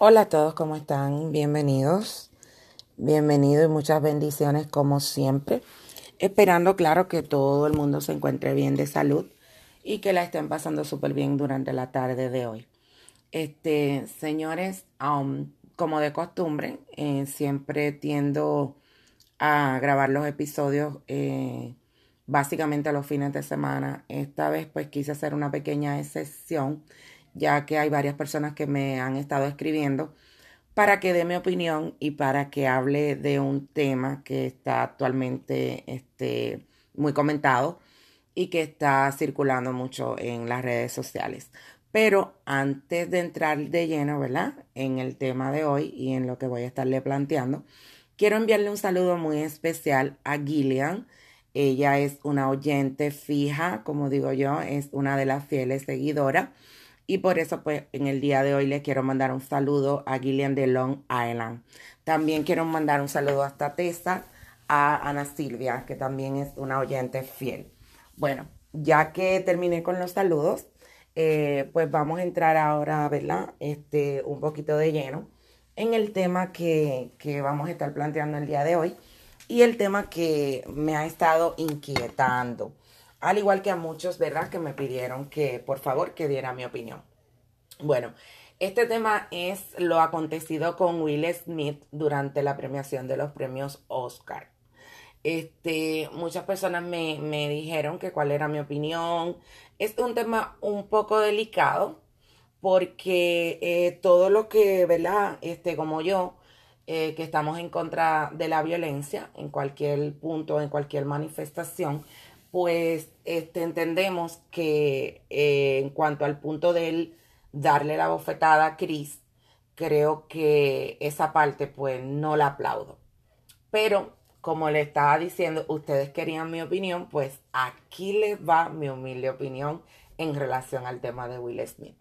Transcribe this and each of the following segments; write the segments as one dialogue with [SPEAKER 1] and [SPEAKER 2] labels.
[SPEAKER 1] Hola a todos, ¿cómo están? Bienvenidos. Bienvenidos y muchas bendiciones como siempre. Esperando, claro, que todo el mundo se encuentre bien de salud y que la estén pasando súper bien durante la tarde de hoy. Este, señores, um, como de costumbre, eh, siempre tiendo a grabar los episodios eh, básicamente a los fines de semana. Esta vez pues quise hacer una pequeña excepción ya que hay varias personas que me han estado escribiendo para que dé mi opinión y para que hable de un tema que está actualmente este, muy comentado y que está circulando mucho en las redes sociales. Pero antes de entrar de lleno, ¿verdad? En el tema de hoy y en lo que voy a estarle planteando, quiero enviarle un saludo muy especial a Gillian. Ella es una oyente fija, como digo yo, es una de las fieles seguidoras y por eso, pues, en el día de hoy le quiero mandar un saludo a Gillian de Long Island. También quiero mandar un saludo hasta Tessa, a Ana Silvia, que también es una oyente fiel. Bueno, ya que terminé con los saludos, eh, pues vamos a entrar ahora, ¿verdad? Este, un poquito de lleno en el tema que, que vamos a estar planteando el día de hoy y el tema que me ha estado inquietando al igual que a muchos, ¿verdad? Que me pidieron que por favor que diera mi opinión. Bueno, este tema es lo acontecido con Will Smith durante la premiación de los premios Oscar. Este, muchas personas me, me dijeron que cuál era mi opinión. Es un tema un poco delicado porque eh, todo lo que, ¿verdad? Este, como yo, eh, que estamos en contra de la violencia en cualquier punto, en cualquier manifestación, pues este, entendemos que eh, en cuanto al punto de él darle la bofetada a Chris, creo que esa parte pues no la aplaudo. Pero como le estaba diciendo, ustedes querían mi opinión, pues aquí les va mi humilde opinión en relación al tema de Will Smith.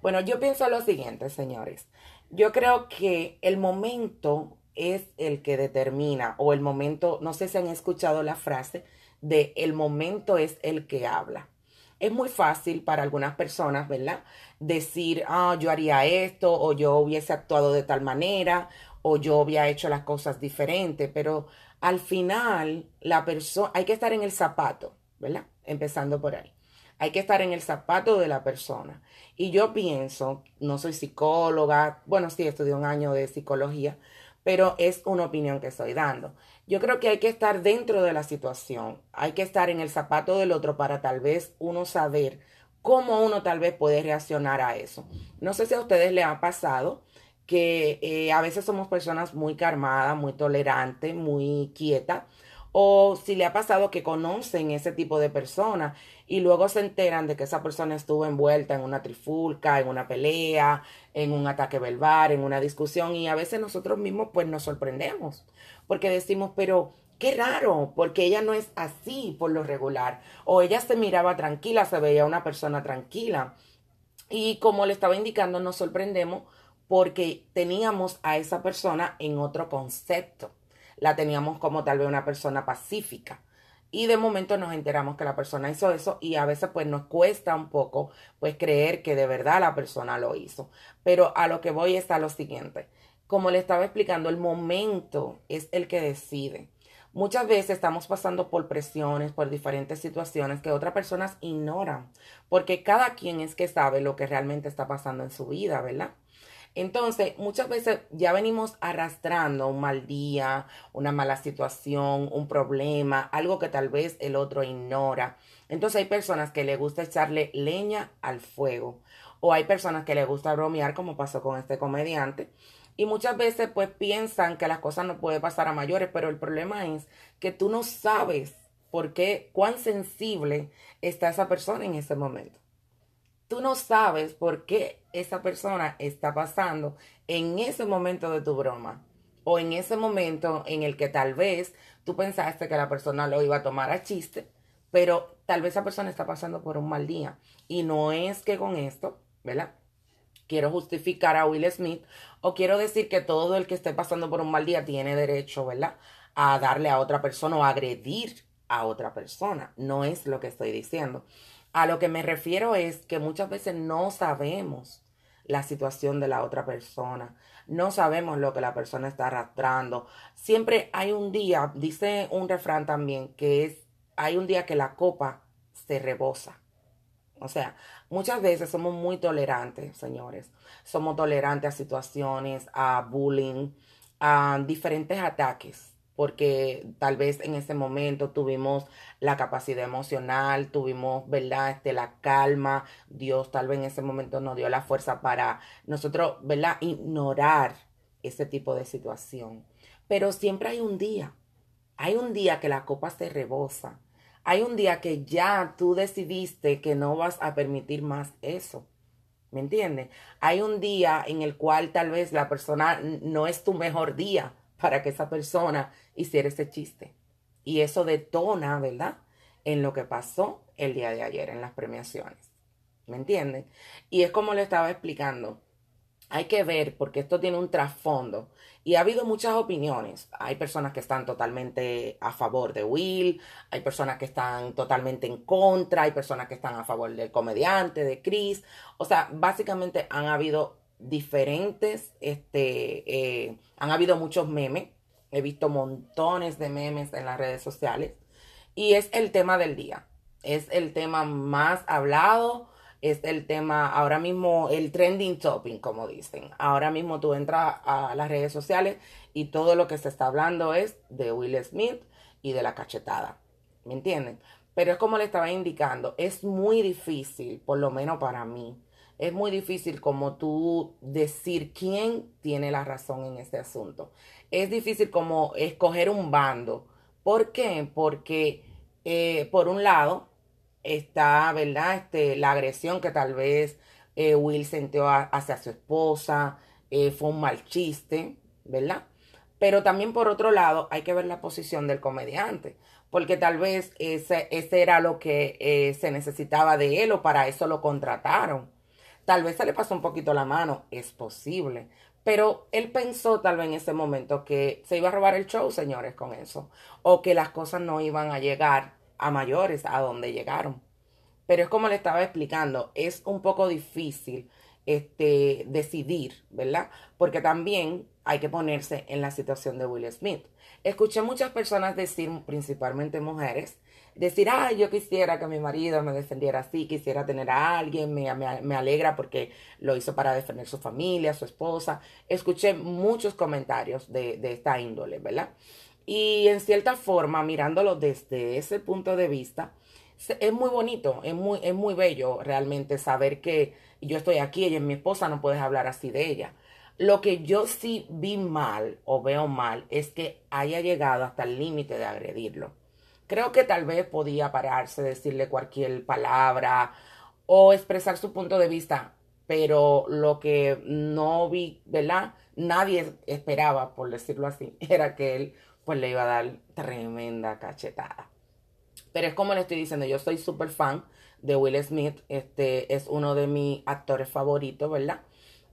[SPEAKER 1] Bueno, yo pienso lo siguiente, señores. Yo creo que el momento es el que determina, o el momento, no sé si han escuchado la frase, de el momento es el que habla. Es muy fácil para algunas personas, ¿verdad? Decir, ah, yo haría esto, o yo hubiese actuado de tal manera, o yo había hecho las cosas diferentes, pero al final la persona, hay que estar en el zapato, ¿verdad? Empezando por ahí. Hay que estar en el zapato de la persona. Y yo pienso, no soy psicóloga, bueno, sí, estudié un año de psicología, pero es una opinión que estoy dando. Yo creo que hay que estar dentro de la situación, hay que estar en el zapato del otro para tal vez uno saber cómo uno tal vez puede reaccionar a eso. No sé si a ustedes les ha pasado que eh, a veces somos personas muy calmadas, muy tolerantes, muy quietas, o si le ha pasado que conocen ese tipo de personas y luego se enteran de que esa persona estuvo envuelta en una trifulca, en una pelea, en un ataque verbal, en una discusión y a veces nosotros mismos pues nos sorprendemos porque decimos, pero qué raro, porque ella no es así por lo regular o ella se miraba tranquila, se veía una persona tranquila. Y como le estaba indicando nos sorprendemos porque teníamos a esa persona en otro concepto la teníamos como tal vez una persona pacífica. Y de momento nos enteramos que la persona hizo eso y a veces pues nos cuesta un poco pues creer que de verdad la persona lo hizo. Pero a lo que voy es a lo siguiente. Como le estaba explicando, el momento es el que decide. Muchas veces estamos pasando por presiones, por diferentes situaciones que otras personas ignoran, porque cada quien es que sabe lo que realmente está pasando en su vida, ¿verdad? Entonces, muchas veces ya venimos arrastrando un mal día, una mala situación, un problema, algo que tal vez el otro ignora. Entonces hay personas que le gusta echarle leña al fuego o hay personas que le gusta bromear como pasó con este comediante. Y muchas veces pues piensan que las cosas no pueden pasar a mayores, pero el problema es que tú no sabes por qué, cuán sensible está esa persona en ese momento tú no sabes por qué esa persona está pasando en ese momento de tu broma o en ese momento en el que tal vez tú pensaste que la persona lo iba a tomar a chiste, pero tal vez esa persona está pasando por un mal día. Y no es que con esto, ¿verdad? Quiero justificar a Will Smith o quiero decir que todo el que esté pasando por un mal día tiene derecho, ¿verdad? A darle a otra persona o agredir a otra persona. No es lo que estoy diciendo. A lo que me refiero es que muchas veces no sabemos la situación de la otra persona. No sabemos lo que la persona está arrastrando. Siempre hay un día, dice un refrán también, que es, hay un día que la copa se rebosa. O sea, muchas veces somos muy tolerantes, señores. Somos tolerantes a situaciones, a bullying, a diferentes ataques porque tal vez en ese momento tuvimos la capacidad emocional, tuvimos, ¿verdad? Este, la calma, Dios tal vez en ese momento nos dio la fuerza para nosotros, ¿verdad? Ignorar ese tipo de situación. Pero siempre hay un día, hay un día que la copa se rebosa, hay un día que ya tú decidiste que no vas a permitir más eso. ¿Me entiendes? Hay un día en el cual tal vez la persona no es tu mejor día, para que esa persona hiciera ese chiste. Y eso detona, ¿verdad? En lo que pasó el día de ayer en las premiaciones. ¿Me entienden? Y es como le estaba explicando. Hay que ver, porque esto tiene un trasfondo. Y ha habido muchas opiniones. Hay personas que están totalmente a favor de Will, hay personas que están totalmente en contra, hay personas que están a favor del comediante, de Chris. O sea, básicamente han habido diferentes, este, eh, han habido muchos memes, he visto montones de memes en las redes sociales. Y es el tema del día, es el tema más hablado, es el tema ahora mismo, el trending topic, como dicen. Ahora mismo tú entras a las redes sociales y todo lo que se está hablando es de Will Smith y de la cachetada, ¿me entienden? Pero es como le estaba indicando, es muy difícil, por lo menos para mí, es muy difícil como tú decir quién tiene la razón en este asunto. Es difícil como escoger un bando. ¿Por qué? Porque eh, por un lado está, ¿verdad? Este, la agresión que tal vez eh, Will sintió hacia su esposa, eh, fue un mal chiste, ¿verdad? Pero también por otro lado hay que ver la posición del comediante, porque tal vez ese, ese era lo que se necesitaba de él o para eso lo contrataron. Tal vez se le pasó un poquito la mano, es posible. Pero él pensó tal vez en ese momento que se iba a robar el show, señores, con eso. O que las cosas no iban a llegar a mayores a donde llegaron. Pero es como le estaba explicando, es un poco difícil este, decidir, ¿verdad? Porque también hay que ponerse en la situación de Will Smith. Escuché muchas personas decir, principalmente mujeres, decir, ay, yo quisiera que mi marido me defendiera así, quisiera tener a alguien, me, me, alegra porque lo hizo para defender su familia, su esposa. Escuché muchos comentarios de, de esta índole, ¿verdad? Y en cierta forma, mirándolo desde ese punto de vista, es muy bonito, es muy, es muy bello realmente saber que yo estoy aquí, ella es mi esposa, no puedes hablar así de ella. Lo que yo sí vi mal o veo mal es que haya llegado hasta el límite de agredirlo. Creo que tal vez podía pararse, decirle cualquier palabra o expresar su punto de vista, pero lo que no vi, ¿verdad? Nadie esperaba, por decirlo así, era que él pues le iba a dar tremenda cachetada. Pero es como le estoy diciendo, yo soy súper fan de Will Smith, este es uno de mis actores favoritos, ¿verdad?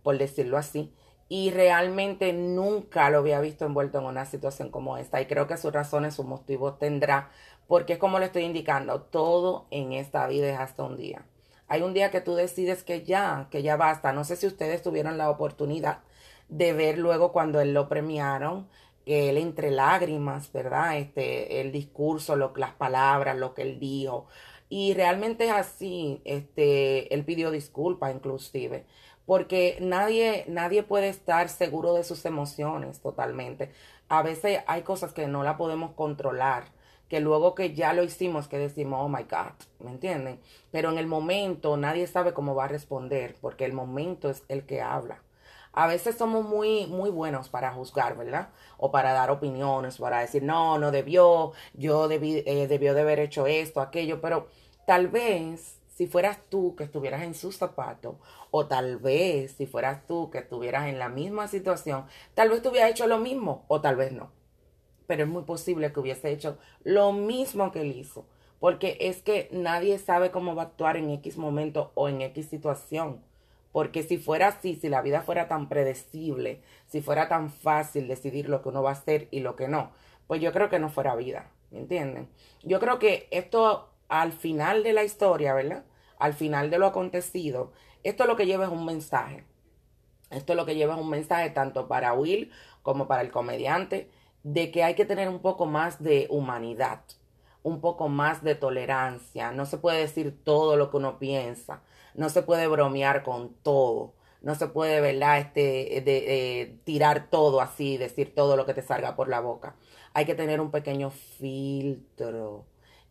[SPEAKER 1] Por decirlo así y realmente nunca lo había visto envuelto en una situación como esta y creo que sus razones, sus motivos tendrá, porque es como le estoy indicando, todo en esta vida es hasta un día. Hay un día que tú decides que ya, que ya basta. No sé si ustedes tuvieron la oportunidad de ver luego cuando él lo premiaron, él entre lágrimas, ¿verdad? Este, el discurso, lo, las palabras, lo que él dijo. Y realmente es así, este, él pidió disculpas inclusive porque nadie, nadie puede estar seguro de sus emociones totalmente. A veces hay cosas que no la podemos controlar, que luego que ya lo hicimos, que decimos, oh my God, ¿me entienden? Pero en el momento nadie sabe cómo va a responder, porque el momento es el que habla. A veces somos muy, muy buenos para juzgar, ¿verdad? O para dar opiniones, para decir, no, no debió, yo debí, eh, debió de haber hecho esto, aquello, pero tal vez si fueras tú que estuvieras en sus zapatos, o tal vez si fueras tú que estuvieras en la misma situación, tal vez tú hubieras hecho lo mismo, o tal vez no. Pero es muy posible que hubiese hecho lo mismo que él hizo, porque es que nadie sabe cómo va a actuar en X momento o en X situación. Porque si fuera así, si la vida fuera tan predecible, si fuera tan fácil decidir lo que uno va a hacer y lo que no, pues yo creo que no fuera vida, ¿me entienden? Yo creo que esto al final de la historia, ¿verdad? Al final de lo acontecido, esto lo que lleva es un mensaje. Esto lo que lleva es un mensaje tanto para Will como para el comediante de que hay que tener un poco más de humanidad, un poco más de tolerancia. No se puede decir todo lo que uno piensa, no se puede bromear con todo, no se puede, ¿verdad? Este, de, tirar todo así, decir todo lo que te salga por la boca. Hay que tener un pequeño filtro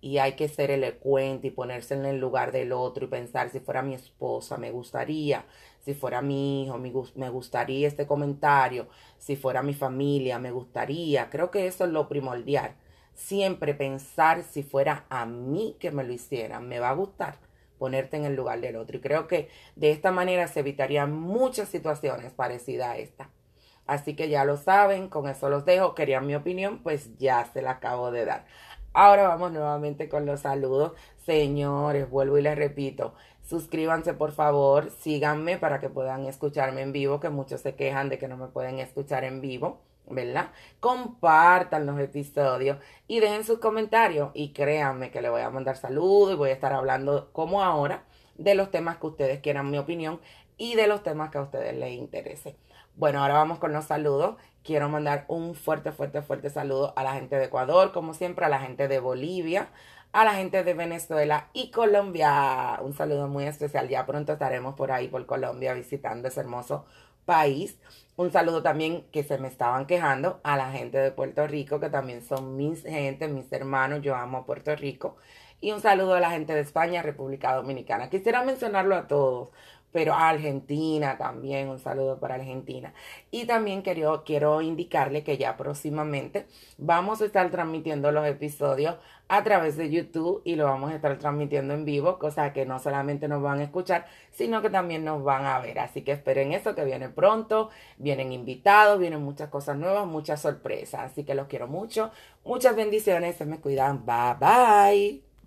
[SPEAKER 1] y hay que ser elocuente y ponerse en el lugar del otro y pensar si fuera mi esposa, me gustaría, si fuera mi hijo, me gustaría este comentario, si fuera mi familia, me gustaría. Creo que eso es lo primordial. Siempre pensar si fuera a mí que me lo hicieran, me va a gustar ponerte en el lugar del otro. Y creo que de esta manera se evitarían muchas situaciones parecidas a esta. Así que ya lo saben, con eso los dejo. Querían mi opinión, pues ya se la acabo de dar. Ahora vamos nuevamente con los saludos. Señores, vuelvo y les repito, suscríbanse por favor, síganme para que puedan escucharme en vivo, que muchos se quejan de que no me pueden escuchar en vivo. ¿verdad? Compartan los episodios y dejen sus comentarios y créanme que le voy a mandar saludos y voy a estar hablando como ahora de los temas que ustedes quieran mi opinión y de los temas que a ustedes les interese. Bueno, ahora vamos con los saludos. Quiero mandar un fuerte, fuerte, fuerte saludo a la gente de Ecuador, como siempre, a la gente de Bolivia, a la gente de Venezuela y Colombia. Un saludo muy especial. Ya pronto estaremos por ahí, por Colombia, visitando ese hermoso país. Un saludo también que se me estaban quejando a la gente de Puerto Rico, que también son mis gente, mis hermanos. Yo amo Puerto Rico. Y un saludo a la gente de España, República Dominicana. Quisiera mencionarlo a todos, pero a Argentina también, un saludo para Argentina. Y también quiero, quiero indicarle que ya próximamente vamos a estar transmitiendo los episodios a través de YouTube y lo vamos a estar transmitiendo en vivo, cosa que no solamente nos van a escuchar, sino que también nos van a ver. Así que esperen eso que viene pronto, vienen invitados, vienen muchas cosas nuevas, muchas sorpresas. Así que los quiero mucho, muchas bendiciones, se me cuidan, bye bye.